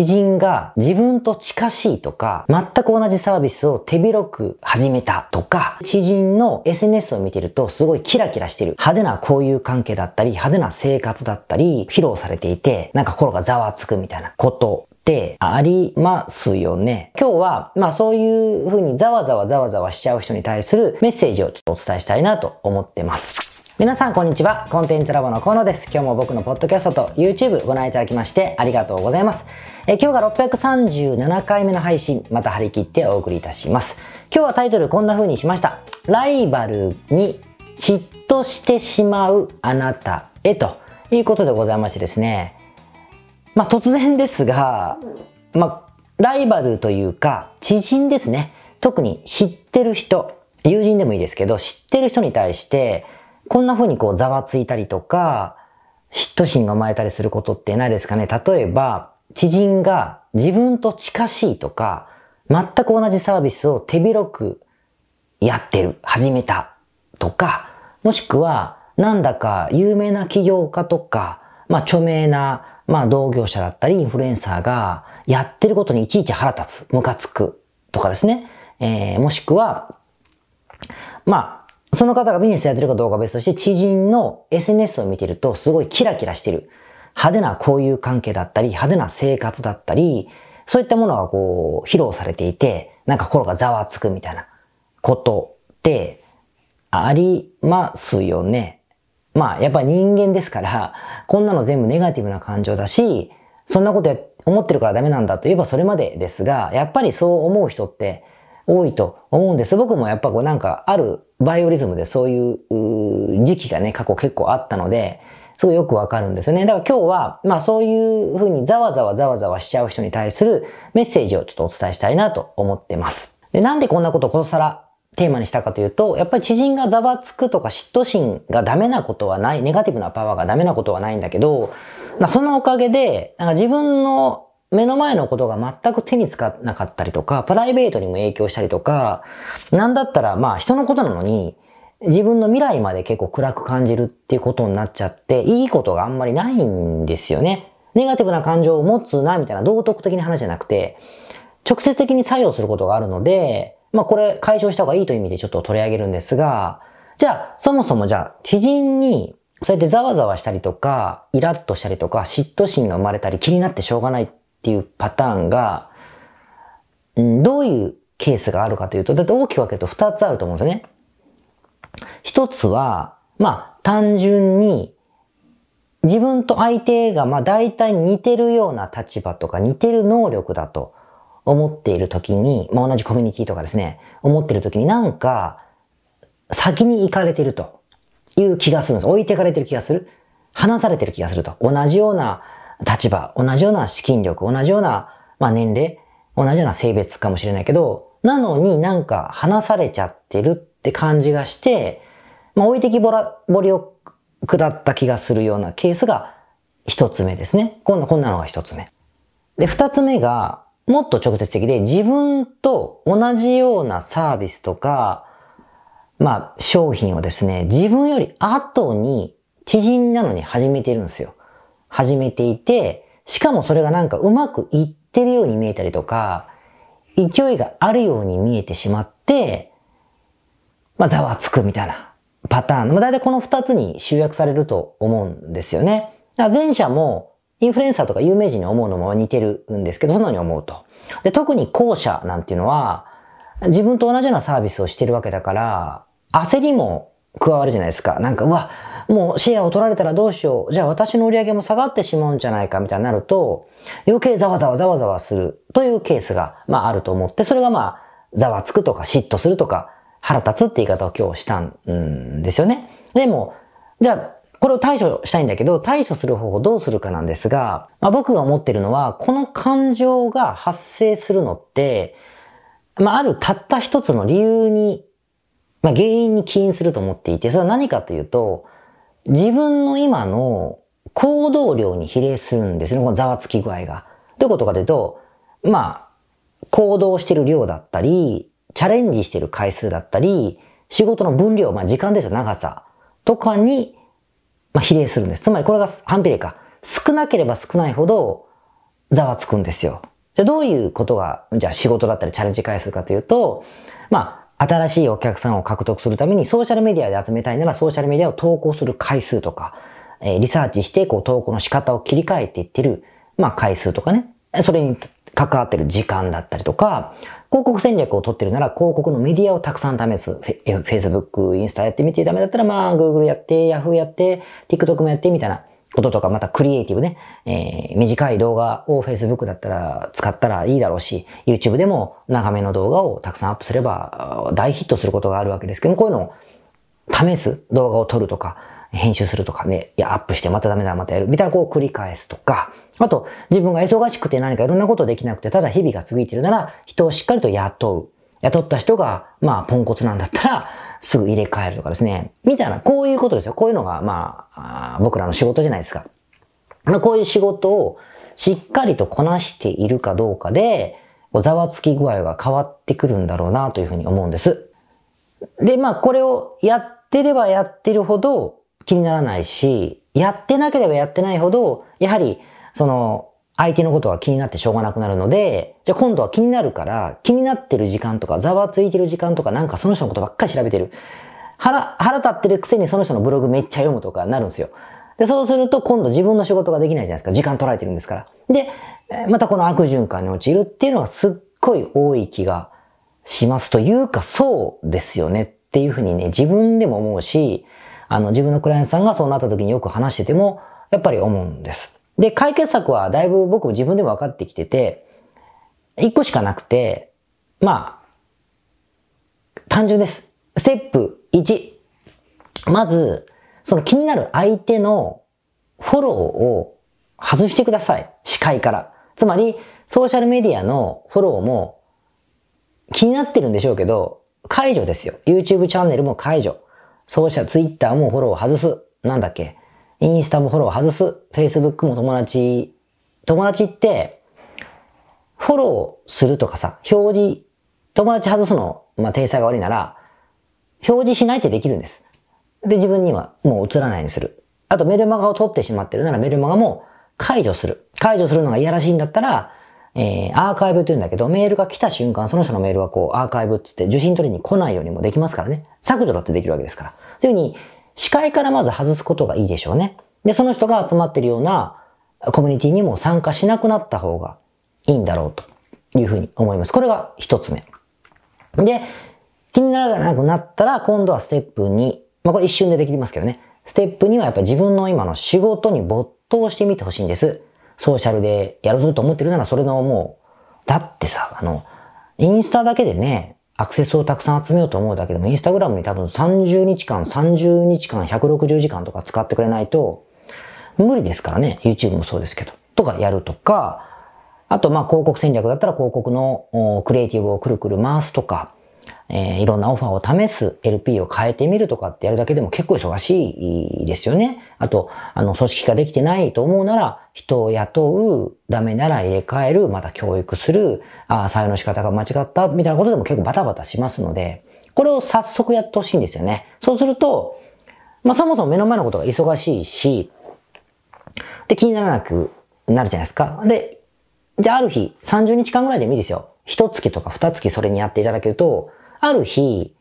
知人が自分と近しいとか、全く同じサービスを手広く始めたとか、知人の SNS を見てるとすごいキラキラしてる。派手な交友関係だったり、派手な生活だったり、披露されていて、なんか心がざわつくみたいなことっありますよね。今日は、まあそういう風にざわざわざわざわしちゃう人に対するメッセージをちょっとお伝えしたいなと思ってます。皆さんこんにちは。コンテンツラボの河野です。今日も僕のポッドキャストと YouTube ご覧いただきましてありがとうございます。え今日が637回目の配信、また張り切ってお送りいたします。今日はタイトルこんな風にしました。ライバルに嫉妬してしまうあなたへということでございましてですね。まあ突然ですが、まあライバルというか知人ですね。特に知ってる人、友人でもいいですけど、知ってる人に対してこんな風にこうざわついたりとか、嫉妬心が生まれたりすることってないですかね。例えば、知人が自分と近しいとか、全く同じサービスを手広くやってる、始めたとか、もしくは、なんだか有名な起業家とか、まあ著名な、まあ同業者だったりインフルエンサーがやってることにいちいち腹立つ、ムカつくとかですね。えー、もしくは、まあその方がビジネスやってるかどうかは別として、知人の SNS を見てるとすごいキラキラしてる。派手な交友関係だったり、派手な生活だったり、そういったものがこう、披露されていて、なんか心がざわつくみたいなことってありますよね。まあ、やっぱ人間ですから、こんなの全部ネガティブな感情だし、そんなこと思ってるからダメなんだと言えばそれまでですが、やっぱりそう思う人って多いと思うんです。僕もやっぱこうなんかあるバイオリズムでそういう時期がね、過去結構あったので、すごいよくわかるんですよね。だから今日は、まあそういうふうにざわざわざわざわしちゃう人に対するメッセージをちょっとお伝えしたいなと思ってます。で、なんでこんなことをことさらテーマにしたかというと、やっぱり知人がざわつくとか嫉妬心がダメなことはない、ネガティブなパワーがダメなことはないんだけど、そのおかげで、なんか自分の目の前のことが全く手につかなかったりとか、プライベートにも影響したりとか、なんだったらまあ人のことなのに、自分の未来まで結構暗く感じるっていうことになっちゃって、いいことがあんまりないんですよね。ネガティブな感情を持つな、みたいな道徳的な話じゃなくて、直接的に作用することがあるので、まあこれ解消した方がいいという意味でちょっと取り上げるんですが、じゃあ、そもそもじゃあ、知人にそうやってざわざわしたりとか、イラッとしたりとか、嫉妬心が生まれたり気になってしょうがないっていうパターンが、うん、どういうケースがあるかというと、だって大きく分けると2つあると思うんですよね。一つは、まあ、単純に、自分と相手が、まあ、大体似てるような立場とか似てる能力だと思っているときに、まあ、同じコミュニティとかですね、思っているときになんか、先に行かれてるという気がするんです。置いてかれてる気がする。離されてる気がすると。同じような立場、同じような資金力、同じような、まあ、年齢、同じような性別かもしれないけど、なのになんか離されちゃってるって感じがして、まあ、置いてきぼら、ぼりを食らった気がするようなケースが一つ目ですね。こんな、こんなのが一つ目。で、二つ目が、もっと直接的で自分と同じようなサービスとか、まあ、商品をですね、自分より後に知人なのに始めてるんですよ。始めていて、しかもそれがなんかうまくいってるように見えたりとか、勢いがあるように見えてしまって、まあ、ざわつくみたいなパターン。まあ、大体この二つに集約されると思うんですよね。だから前者も、インフルエンサーとか有名人に思うのも似てるんですけど、そのように思うと。で、特に後者なんていうのは、自分と同じようなサービスをしてるわけだから、焦りも加わるじゃないですか。なんか、うわ、もうシェアを取られたらどうしよう。じゃあ私の売り上げも下がってしまうんじゃないかみたいになると、余計ざわざわざわざわするというケースが、まああると思って、それがまあ、ざわつくとか嫉妬するとか、腹立つって言い方を今日したんですよね。でも、じゃあ、これを対処したいんだけど、対処する方法どうするかなんですが、まあ、僕が思ってるのは、この感情が発生するのって、まあ、あるたった一つの理由に、まあ、原因に起因すると思っていて、それは何かというと、自分の今の行動量に比例するんですよね、このざわつき具合が。どういうことかというと、まあ、行動してる量だったり、チャレンジしてる回数だったり、仕事の分量、まあ時間ですよ、長さとかに、まあ比例するんです。つまりこれが反比例か。少なければ少ないほど、ざわつくんですよ。じゃあどういうことが、じゃあ仕事だったりチャレンジ回数かというと、まあ、新しいお客さんを獲得するためにソーシャルメディアで集めたいならソーシャルメディアを投稿する回数とか、え、リサーチしてこう投稿の仕方を切り替えていってる、まあ回数とかね。それに関わってる時間だったりとか、広告戦略を取ってるなら広告のメディアをたくさん試す。Facebook、インスタやってみてダメだったらまあ Google やって、Yahoo やって、TikTok もやってみたいなこととか、またクリエイティブね、えー、短い動画を Facebook だったら使ったらいいだろうし、YouTube でも長めの動画をたくさんアップすれば大ヒットすることがあるわけですけどこういうのを試す動画を撮るとか、編集するとかね、いや、アップしてまたダメだまたやる、みたいなこう繰り返すとか、あと、自分が忙しくて何かいろんなことできなくて、ただ日々が過ぎてるなら、人をしっかりと雇う。雇った人が、まあ、ポンコツなんだったら、すぐ入れ替えるとかですね。みたいな、こういうことですよ。こういうのが、まあ、僕らの仕事じゃないですか。まあ、こういう仕事をしっかりとこなしているかどうかで、ざわつき具合が変わってくるんだろうなというふうに思うんです。で、まあ、これをやってればやってるほど気にならないし、やってなければやってないほど、やはり、その、相手のことが気になってしょうがなくなるので、じゃあ今度は気になるから、気になってる時間とか、ざわついてる時間とか、なんかその人のことばっかり調べてる。腹、腹立ってるくせにその人のブログめっちゃ読むとかなるんですよ。で、そうすると今度自分の仕事ができないじゃないですか。時間取られてるんですから。で、またこの悪循環に陥るっていうのがすっごい多い気がしますというか、そうですよねっていうふうにね、自分でも思うし、あの、自分のクライアントさんがそうなった時によく話してても、やっぱり思うんです。で、解決策はだいぶ僕も自分でも分かってきてて、一個しかなくて、まあ、単純です。ステップ1。まず、その気になる相手のフォローを外してください。視界から。つまり、ソーシャルメディアのフォローも気になってるんでしょうけど、解除ですよ。YouTube チャンネルも解除。ソーシャル、Twitter もフォローを外す。なんだっけ？インスタもフォロー外す。Facebook も友達。友達って、フォローするとかさ、表示、友達外すの、まあ、体裁が悪いなら、表示しないってできるんです。で、自分にはもう映らないようにする。あとメルマガを取ってしまってるならメルマガも解除する。解除するのがいやらしいんだったら、えー、アーカイブって言うんだけど、メールが来た瞬間、その人のメールはこう、アーカイブって言って受信取りに来ないようにもできますからね。削除だってできるわけですから。というふうに、視界からまず外すことがいいでしょうね。で、その人が集まってるようなコミュニティにも参加しなくなった方がいいんだろうというふうに思います。これが一つ目。で、気にならなくなったら、今度はステップ2。まあ、これ一瞬でできますけどね。ステップ2はやっぱり自分の今の仕事に没頭してみてほしいんです。ソーシャルでやるぞと思ってるならそれのもう、だってさ、あの、インスタだけでね、アクセスをたくさん集めようと思うだけでも、インスタグラムに多分30日間、30日間、160時間とか使ってくれないと、無理ですからね。YouTube もそうですけど。とかやるとか、あと、まあ、広告戦略だったら広告のクリエイティブをくるくる回すとか、えー、いろんなオファーを試す LP を変えてみるとかってやるだけでも結構忙しいですよね。あと、あの、組織化できてないと思うなら、人を雇う、ダメなら入れ替える、また教育する、ああ、採用の仕方が間違った、みたいなことでも結構バタバタしますので、これを早速やってほしいんですよね。そうすると、まあ、そもそも目の前のことが忙しいし、で、気にならなくなるじゃないですか。で、じゃあある日、30日間ぐらいでもいいですよ。一月とか二月それにやっていただけると、ある日、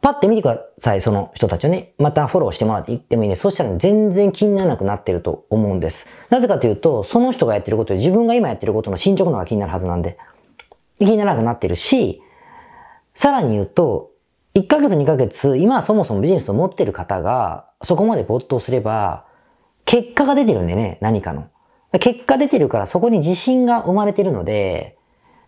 パッて見てください、その人たちをね。またフォローしてもらって言ってもいいね。そしたら全然気にならなくなってると思うんです。なぜかというと、その人がやってることで自分が今やってることの進捗の方が気になるはずなんで。気にならなくなってるし、さらに言うと、1ヶ月2ヶ月、今はそもそもビジネスを持ってる方が、そこまで没頭すれば、結果が出てるんでね、何かの。結果出てるからそこに自信が生まれてるので、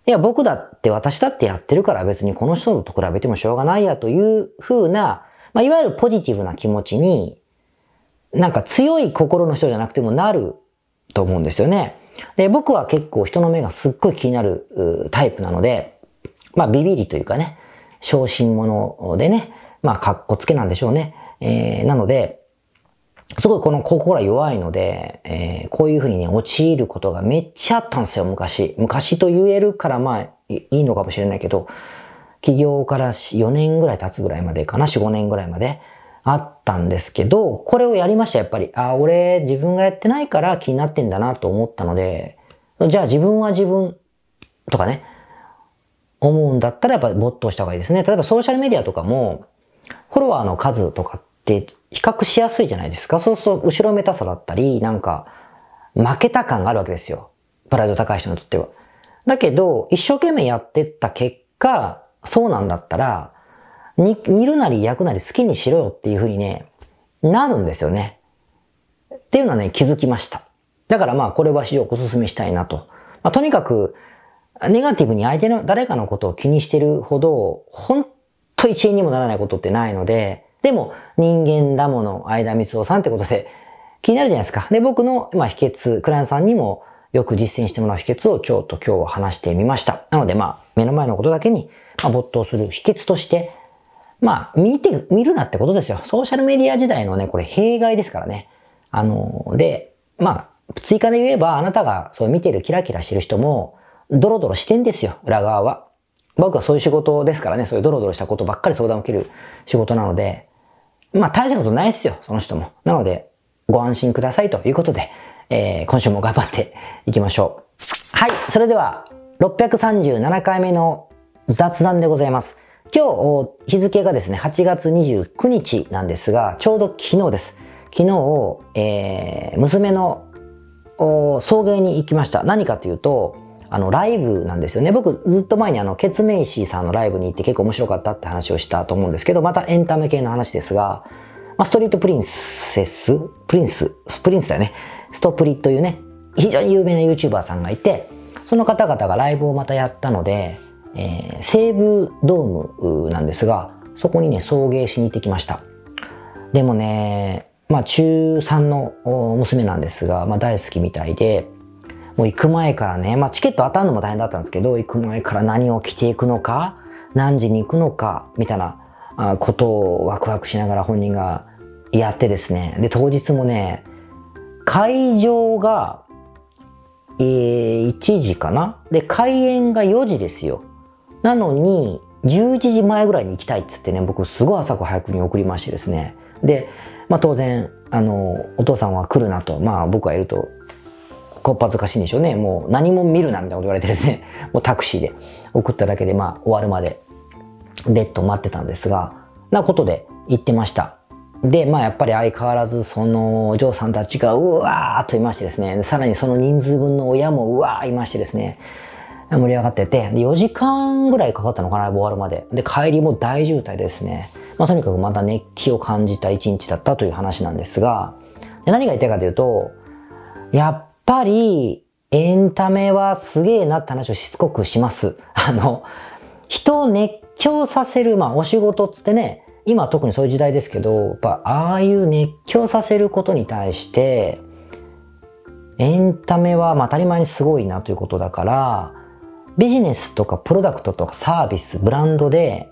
いや、僕だって私だってやってるから別にこの人と比べてもしょうがないやという風な、まあ、いわゆるポジティブな気持ちに、なんか強い心の人じゃなくてもなると思うんですよね。で、僕は結構人の目がすっごい気になるタイプなので、まあビビりというかね、小心者でね、まあかっこつけなんでしょうね。えー、なので、すごいこの心が弱いので、えー、こういうふうにね、陥ることがめっちゃあったんですよ、昔。昔と言えるからまあ、いいのかもしれないけど、起業から4年ぐらい経つぐらいまでかな、4、5年ぐらいまであったんですけど、これをやりました、やっぱり。あ、俺自分がやってないから気になってんだなと思ったので、じゃあ自分は自分とかね、思うんだったらやっぱ没頭した方がいいですね。例えばソーシャルメディアとかも、フォロワーの数とかって比較しやすいじゃないですか。そうすると後ろめたさだったり、なんか、負けた感があるわけですよ。プライド高い人にとっては。だけど、一生懸命やってった結果、そうなんだったら、に煮るなり焼くなり好きにしろよっていうふうにね、なるんですよね。っていうのはね、気づきました。だからまあ、これは非常にお勧めしたいなと。まあ、とにかく、ネガティブに相手の誰かのことを気にしてるほど、本当一円にもならないことってないので、でも人間だもの、間光夫さんってことで気になるじゃないですか。で、僕の、まあ、秘訣、クライアントさんにもよく実践してもらう秘訣をちょっと今日は話してみました。なのでまあ、目の前のことだけに、まあ、没頭する秘訣として、まあ、見て、見るなってことですよ。ソーシャルメディア時代のね、これ弊害ですからね。あの、で、まあ、追加で言えば、あなたがそう見てるキラキラしてる人も、ドロドロしてんですよ、裏側は。僕はそういう仕事ですからね、そういうドロドロしたことばっかり相談を受ける仕事なので、まあ大したことないですよ、その人も。なので、ご安心くださいということで、えー、今週も頑張っていきましょう。はい、それでは、637回目の雑談でございます。今日、日付がですね、8月29日なんですが、ちょうど昨日です。昨日、えー、娘の送迎に行きました。何かというと、あの、ライブなんですよね。僕、ずっと前にあの、ケツメイシさんのライブに行って結構面白かったって話をしたと思うんですけど、またエンタメ系の話ですが、まあ、ストロベリープリンセスプリンスプリンスだよね。ストプリというね、非常に有名な YouTuber さんがいて、その方々がライブをまたやったので、えー、西武ドームなんですが、そこにね、送迎しに行ってきました。でもね、まあ中3の娘なんですが、まあ大好きみたいで、もう行く前からね、まあチケット当たるのも大変だったんですけど、行く前から何を着ていくのか、何時に行くのか、みたいなことをワクワクしながら本人がやってですね。で、当日もね、会場が、えー、1時かな？で、開演が4時ですよ。なのに、11時前ぐらいに行きたいっつってね、僕すごい朝早くに送りましてですね。で、まあ当然、あの、お父さんは来るなと、まあ僕がいると、こっぱずかしいんでしょうね。もう何も見るなみたいなこと言われてですね、もうタクシーで送っただけで、まあ終わるまで、ベッド待ってたんですが、なことで行ってました。で、まあやっぱり相変わらずそのお嬢さんたちがうわーっといましてですね、さらにその人数分の親もうわーいましてですね、盛り上がってて、で、4時間ぐらいかかったのかな、終わるまで。で、帰りも大渋滞ですね。まあ、とにかくまた熱気を感じた一日だったという話なんですが、で何が言いたいかというと、やっぱり、エンタメはすげえなって話をしつこくします。あの、人を熱狂させる、まあ、お仕事っつってね、今特にそういう時代ですけど、やっぱ、ああいう熱狂させることに対して、エンタメはま当たり前にすごいなということだから、ビジネスとかプロダクトとかサービス、ブランドで、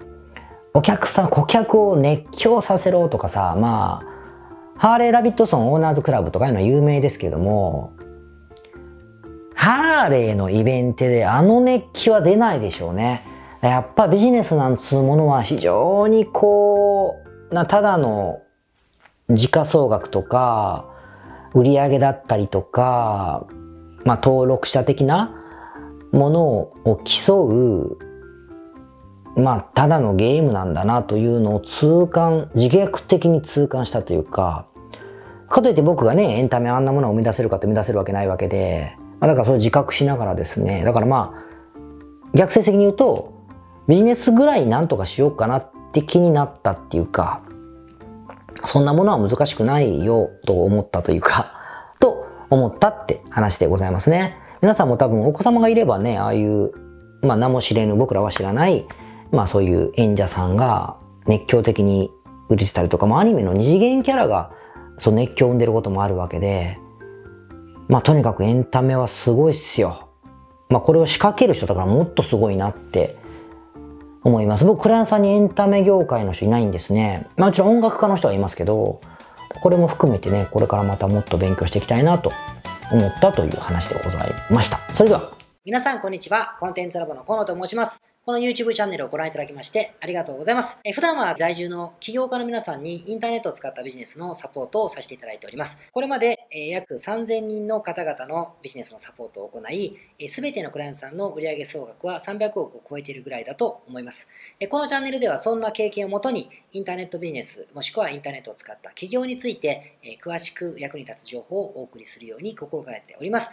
お客さん、顧客を熱狂させろとかさ、まあ、ハーレー・ラビットソンオーナーズクラブとかいうのは有名ですけども、ハーレーのイベントであの熱気は出ないでしょうね。やっぱビジネスなんつうものは非常にこう、な、ただの時価総額とか、売上だったりとか、まあ登録者的なものを競う、まあ、ただのゲームなんだなというのを痛感、自虐的に痛感したというか、かといって僕がね、エンタメあんなものを生み出せるかって生み出せるわけないわけで、だからそれを自覚しながらですね、だからまあ、逆説的に言うと、ビジネスぐらいなんとかしようかなって気になったっていうか、そんなものは難しくないよと思ったというか、と思ったって話でございますね。皆さんも多分お子様がいればね、ああいう、まあ名も知れぬ僕らは知らない、まあそういう演者さんが熱狂的に売れてたりとか、まあアニメの二次元キャラがそう熱狂を生んでることもあるわけで、まあとにかくエンタメはすごいっすよ。まあこれを仕掛ける人だからもっとすごいなって思います。僕、クライアントさんにエンタメ業界の人いないんですね。まあもちろん音楽家の人はいますけど、これも含めてね、これからまたもっと勉強していきたいなと思ったという話でございました。それでは。皆さん、こんにちは。コンテンツラボの河野と申します。この YouTube チャンネルをご覧いただきましてありがとうございます。え普段は在住の起業家の皆さんにインターネットを使ったビジネスのサポートをさせていただいております。これまで、え約3000人の方々のビジネスのサポートを行い、すべてのクライアントさんの売上総額は300億を超えているぐらいだと思います。えこのチャンネルではそんな経験をもとにインターネットビジネスもしくはインターネットを使った起業についてえ詳しく役に立つ情報をお送りするように心がけております。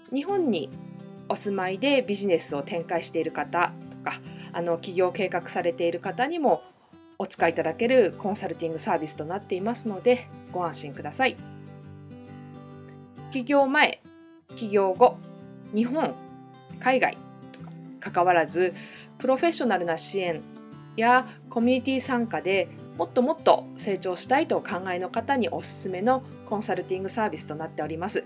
日本にお住まいでビジネスを展開している方とかあの起業計画されている方にもお使いいただけるコンサルティングサービスとなっていますのでご安心ください。起業前起業後日本海外とかかわらずプロフェッショナルな支援やコミュニティ参加でもっともっと成長したいとお考えの方におすすめのコンサルティングサービスとなっております。